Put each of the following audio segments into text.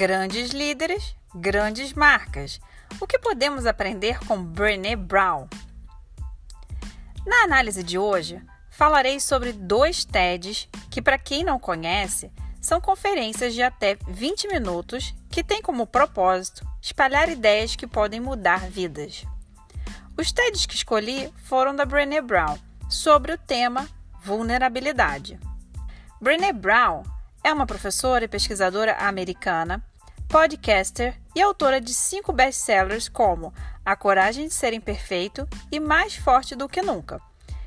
Grandes líderes, grandes marcas. O que podemos aprender com Brené Brown? Na análise de hoje, falarei sobre dois TEDs que, para quem não conhece, são conferências de até 20 minutos que têm como propósito espalhar ideias que podem mudar vidas. Os TEDs que escolhi foram da Brené Brown, sobre o tema vulnerabilidade. Brené Brown é uma professora e pesquisadora americana, podcaster e autora de cinco best-sellers como A Coragem de Ser Imperfeito e Mais Forte do que Nunca,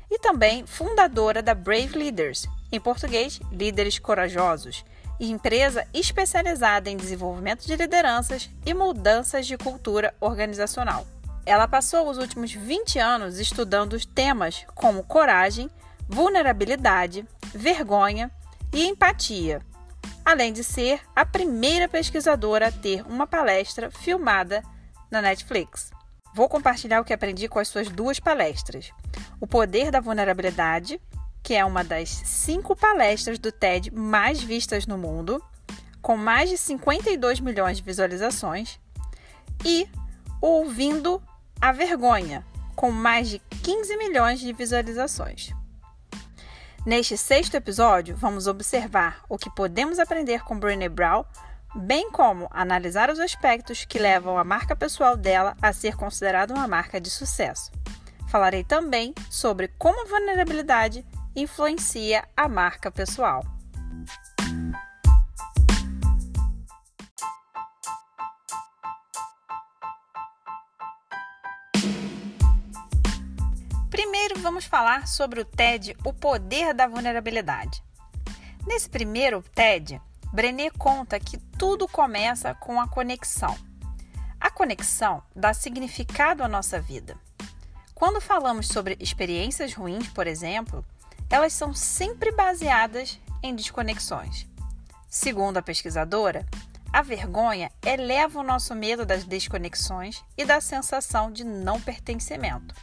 e também fundadora da Brave Leaders, em português, Líderes Corajosos, empresa especializada em desenvolvimento de lideranças e mudanças de cultura organizacional. Ela passou os últimos 20 anos estudando temas como coragem, vulnerabilidade, vergonha e empatia, além de ser a primeira pesquisadora a ter uma palestra filmada na Netflix. Vou compartilhar o que aprendi com as suas duas palestras: O Poder da Vulnerabilidade, que é uma das cinco palestras do TED mais vistas no mundo, com mais de 52 milhões de visualizações, e Ouvindo a Vergonha, com mais de 15 milhões de visualizações. Neste sexto episódio, vamos observar o que podemos aprender com Brené Brown, bem como analisar os aspectos que levam a marca pessoal dela a ser considerada uma marca de sucesso. Falarei também sobre como a vulnerabilidade influencia a marca pessoal. Vamos falar sobre o TED O Poder da Vulnerabilidade. Nesse primeiro TED, Brené conta que tudo começa com a conexão. A conexão dá significado à nossa vida. Quando falamos sobre experiências ruins, por exemplo, elas são sempre baseadas em desconexões. Segundo a pesquisadora, a vergonha eleva o nosso medo das desconexões e da sensação de não pertencimento.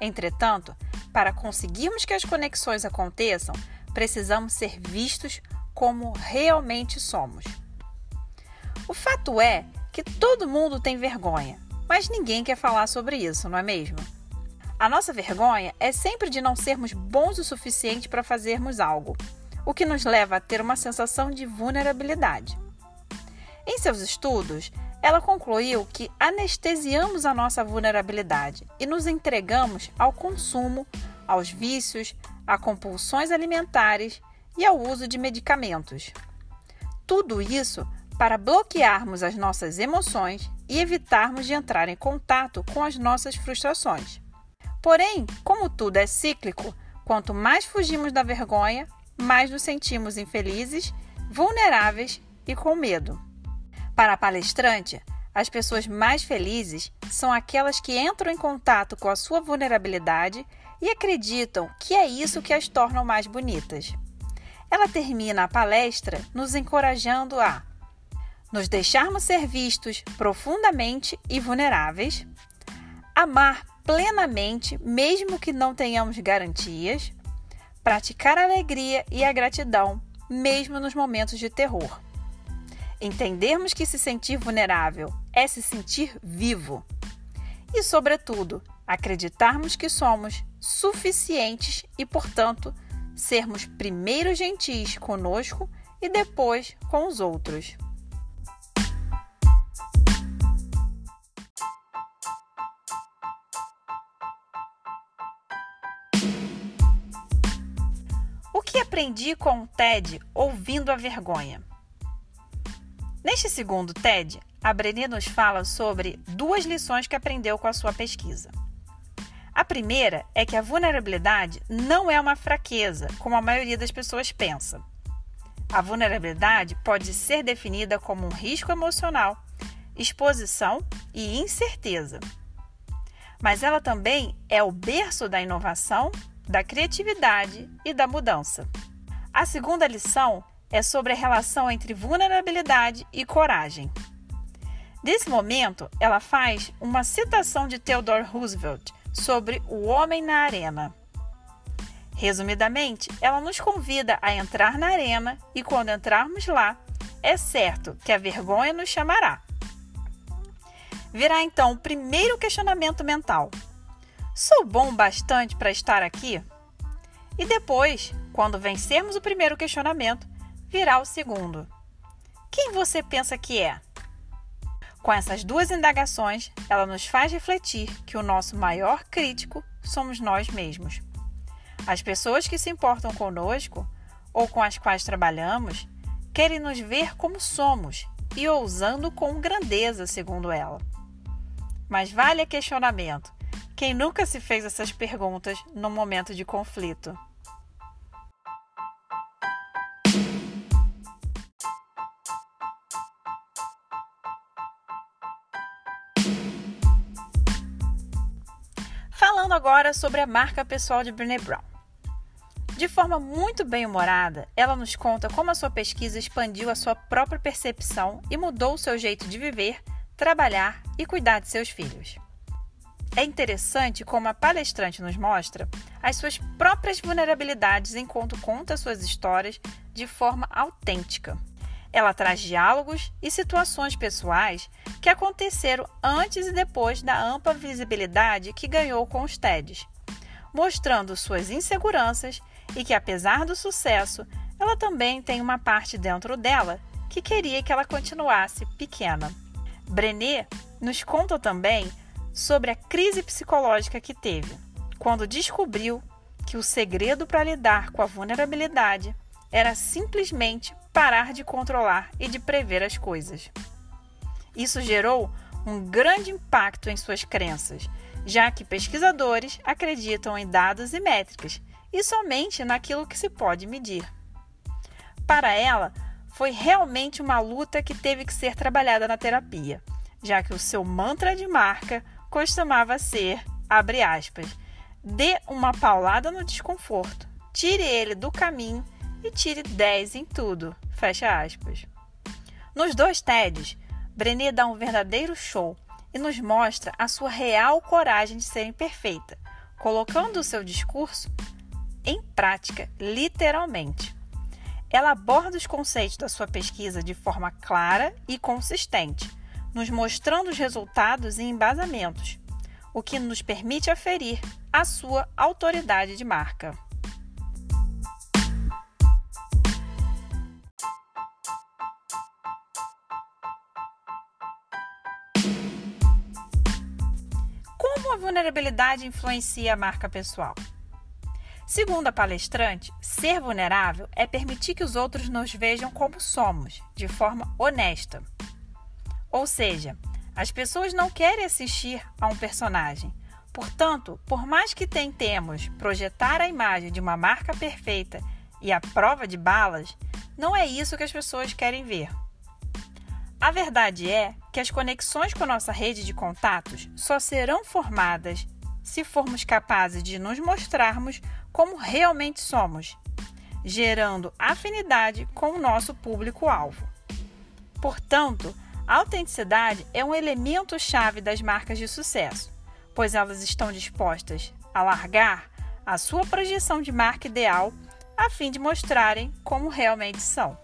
Entretanto, para conseguirmos que as conexões aconteçam, precisamos ser vistos como realmente somos. O fato é que todo mundo tem vergonha, mas ninguém quer falar sobre isso, não é mesmo? A nossa vergonha é sempre de não sermos bons o suficiente para fazermos algo, o que nos leva a ter uma sensação de vulnerabilidade. Em seus estudos, ela concluiu que anestesiamos a nossa vulnerabilidade e nos entregamos ao consumo, aos vícios, a compulsões alimentares e ao uso de medicamentos. Tudo isso para bloquearmos as nossas emoções e evitarmos de entrar em contato com as nossas frustrações. Porém, como tudo é cíclico, quanto mais fugimos da vergonha, mais nos sentimos infelizes, vulneráveis e com medo. Para a palestrante, as pessoas mais felizes são aquelas que entram em contato com a sua vulnerabilidade e acreditam que é isso que as tornam mais bonitas. Ela termina a palestra nos encorajando a nos deixarmos ser vistos profundamente e vulneráveis, amar plenamente, mesmo que não tenhamos garantias, praticar a alegria e a gratidão, mesmo nos momentos de terror. Entendermos que se sentir vulnerável é se sentir vivo. E, sobretudo, acreditarmos que somos suficientes e, portanto, sermos primeiro gentis conosco e depois com os outros. O que aprendi com o TED ouvindo a vergonha? Neste segundo TED, a Brené nos fala sobre duas lições que aprendeu com a sua pesquisa. A primeira é que a vulnerabilidade não é uma fraqueza, como a maioria das pessoas pensa. A vulnerabilidade pode ser definida como um risco emocional, exposição e incerteza. Mas ela também é o berço da inovação, da criatividade e da mudança. A segunda lição é sobre a relação entre vulnerabilidade e coragem. Nesse momento, ela faz uma citação de Theodore Roosevelt sobre o homem na arena. Resumidamente, ela nos convida a entrar na arena e, quando entrarmos lá, é certo que a vergonha nos chamará. Virá então o primeiro questionamento mental: Sou bom bastante para estar aqui? E depois, quando vencermos o primeiro questionamento, virá o segundo: Quem você pensa que é? Com essas duas indagações, ela nos faz refletir que o nosso maior crítico somos nós mesmos. As pessoas que se importam conosco ou com as quais trabalhamos querem nos ver como somos e ousando com grandeza, segundo ela. Mas vale a questionamento: quem nunca se fez essas perguntas no momento de conflito? Agora sobre a marca pessoal de Brené Brown. De forma muito bem-humorada, ela nos conta como a sua pesquisa expandiu a sua própria percepção e mudou o seu jeito de viver, trabalhar e cuidar de seus filhos. É interessante como a palestrante nos mostra as suas próprias vulnerabilidades enquanto conta suas histórias de forma autêntica. Ela traz diálogos e situações pessoais que aconteceram antes e depois da ampla visibilidade que ganhou com os TEDs, mostrando suas inseguranças e que, apesar do sucesso, ela também tem uma parte dentro dela que queria que ela continuasse pequena. Brené nos conta também sobre a crise psicológica que teve quando descobriu que o segredo para lidar com a vulnerabilidade era simplesmente parar de controlar e de prever as coisas. Isso gerou um grande impacto em suas crenças, já que pesquisadores acreditam em dados e métricas e somente naquilo que se pode medir. Para ela, foi realmente uma luta que teve que ser trabalhada na terapia, já que o seu mantra de marca costumava ser, abre aspas, dê uma paulada no desconforto, tire ele do caminho e tire 10 em tudo, fecha aspas. Nos dois TEDs, Brené dá um verdadeiro show e nos mostra a sua real coragem de ser imperfeita, colocando o seu discurso em prática, literalmente. Ela aborda os conceitos da sua pesquisa de forma clara e consistente, nos mostrando os resultados e embasamentos, o que nos permite aferir a sua autoridade de marca. Vulnerabilidade influencia a marca pessoal? Segundo a palestrante, ser vulnerável é permitir que os outros nos vejam como somos, de forma honesta. Ou seja, as pessoas não querem assistir a um personagem. Portanto, por mais que tentemos projetar a imagem de uma marca perfeita e a prova de balas, não é isso que as pessoas querem ver. A verdade é que as conexões com nossa rede de contatos só serão formadas se formos capazes de nos mostrarmos como realmente somos, gerando afinidade com o nosso público-alvo. Portanto, a autenticidade é um elemento chave das marcas de sucesso, pois elas estão dispostas a largar a sua projeção de marca ideal a fim de mostrarem como realmente são.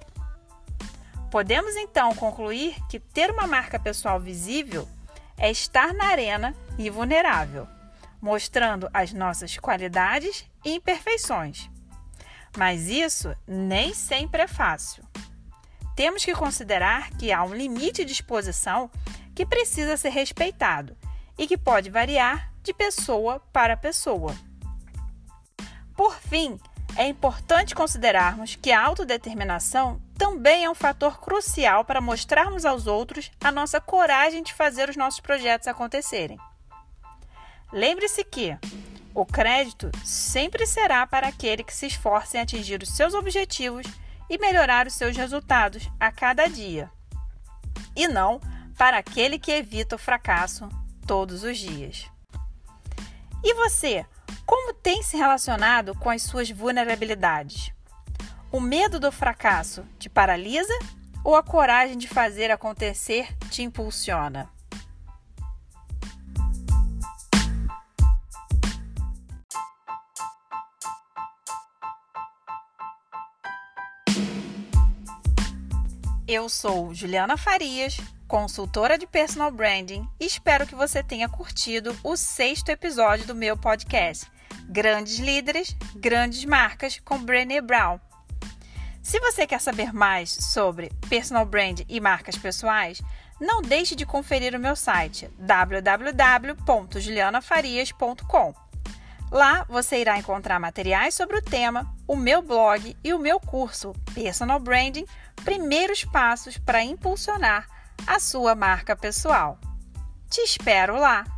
Podemos então concluir que ter uma marca pessoal visível é estar na arena e vulnerável mostrando as nossas qualidades e imperfeições. Mas isso nem sempre é fácil. Temos que considerar que há um limite de exposição que precisa ser respeitado e que pode variar de pessoa para pessoa. Por fim, é importante considerarmos que a autodeterminação também é um fator crucial para mostrarmos aos outros a nossa coragem de fazer os nossos projetos acontecerem. Lembre-se que o crédito sempre será para aquele que se esforça em atingir os seus objetivos e melhorar os seus resultados a cada dia, e não para aquele que evita o fracasso todos os dias. E você, como tem se relacionado com as suas vulnerabilidades? O medo do fracasso te paralisa ou a coragem de fazer acontecer te impulsiona? Eu sou Juliana Farias, consultora de personal branding, e espero que você tenha curtido o sexto episódio do meu podcast Grandes Líderes, Grandes Marcas com Brené Brown. Se você quer saber mais sobre personal brand e marcas pessoais, não deixe de conferir o meu site www.julianafarias.com. Lá você irá encontrar materiais sobre o tema, o meu blog e o meu curso Personal Branding Primeiros Passos para Impulsionar a Sua Marca Pessoal. Te espero lá!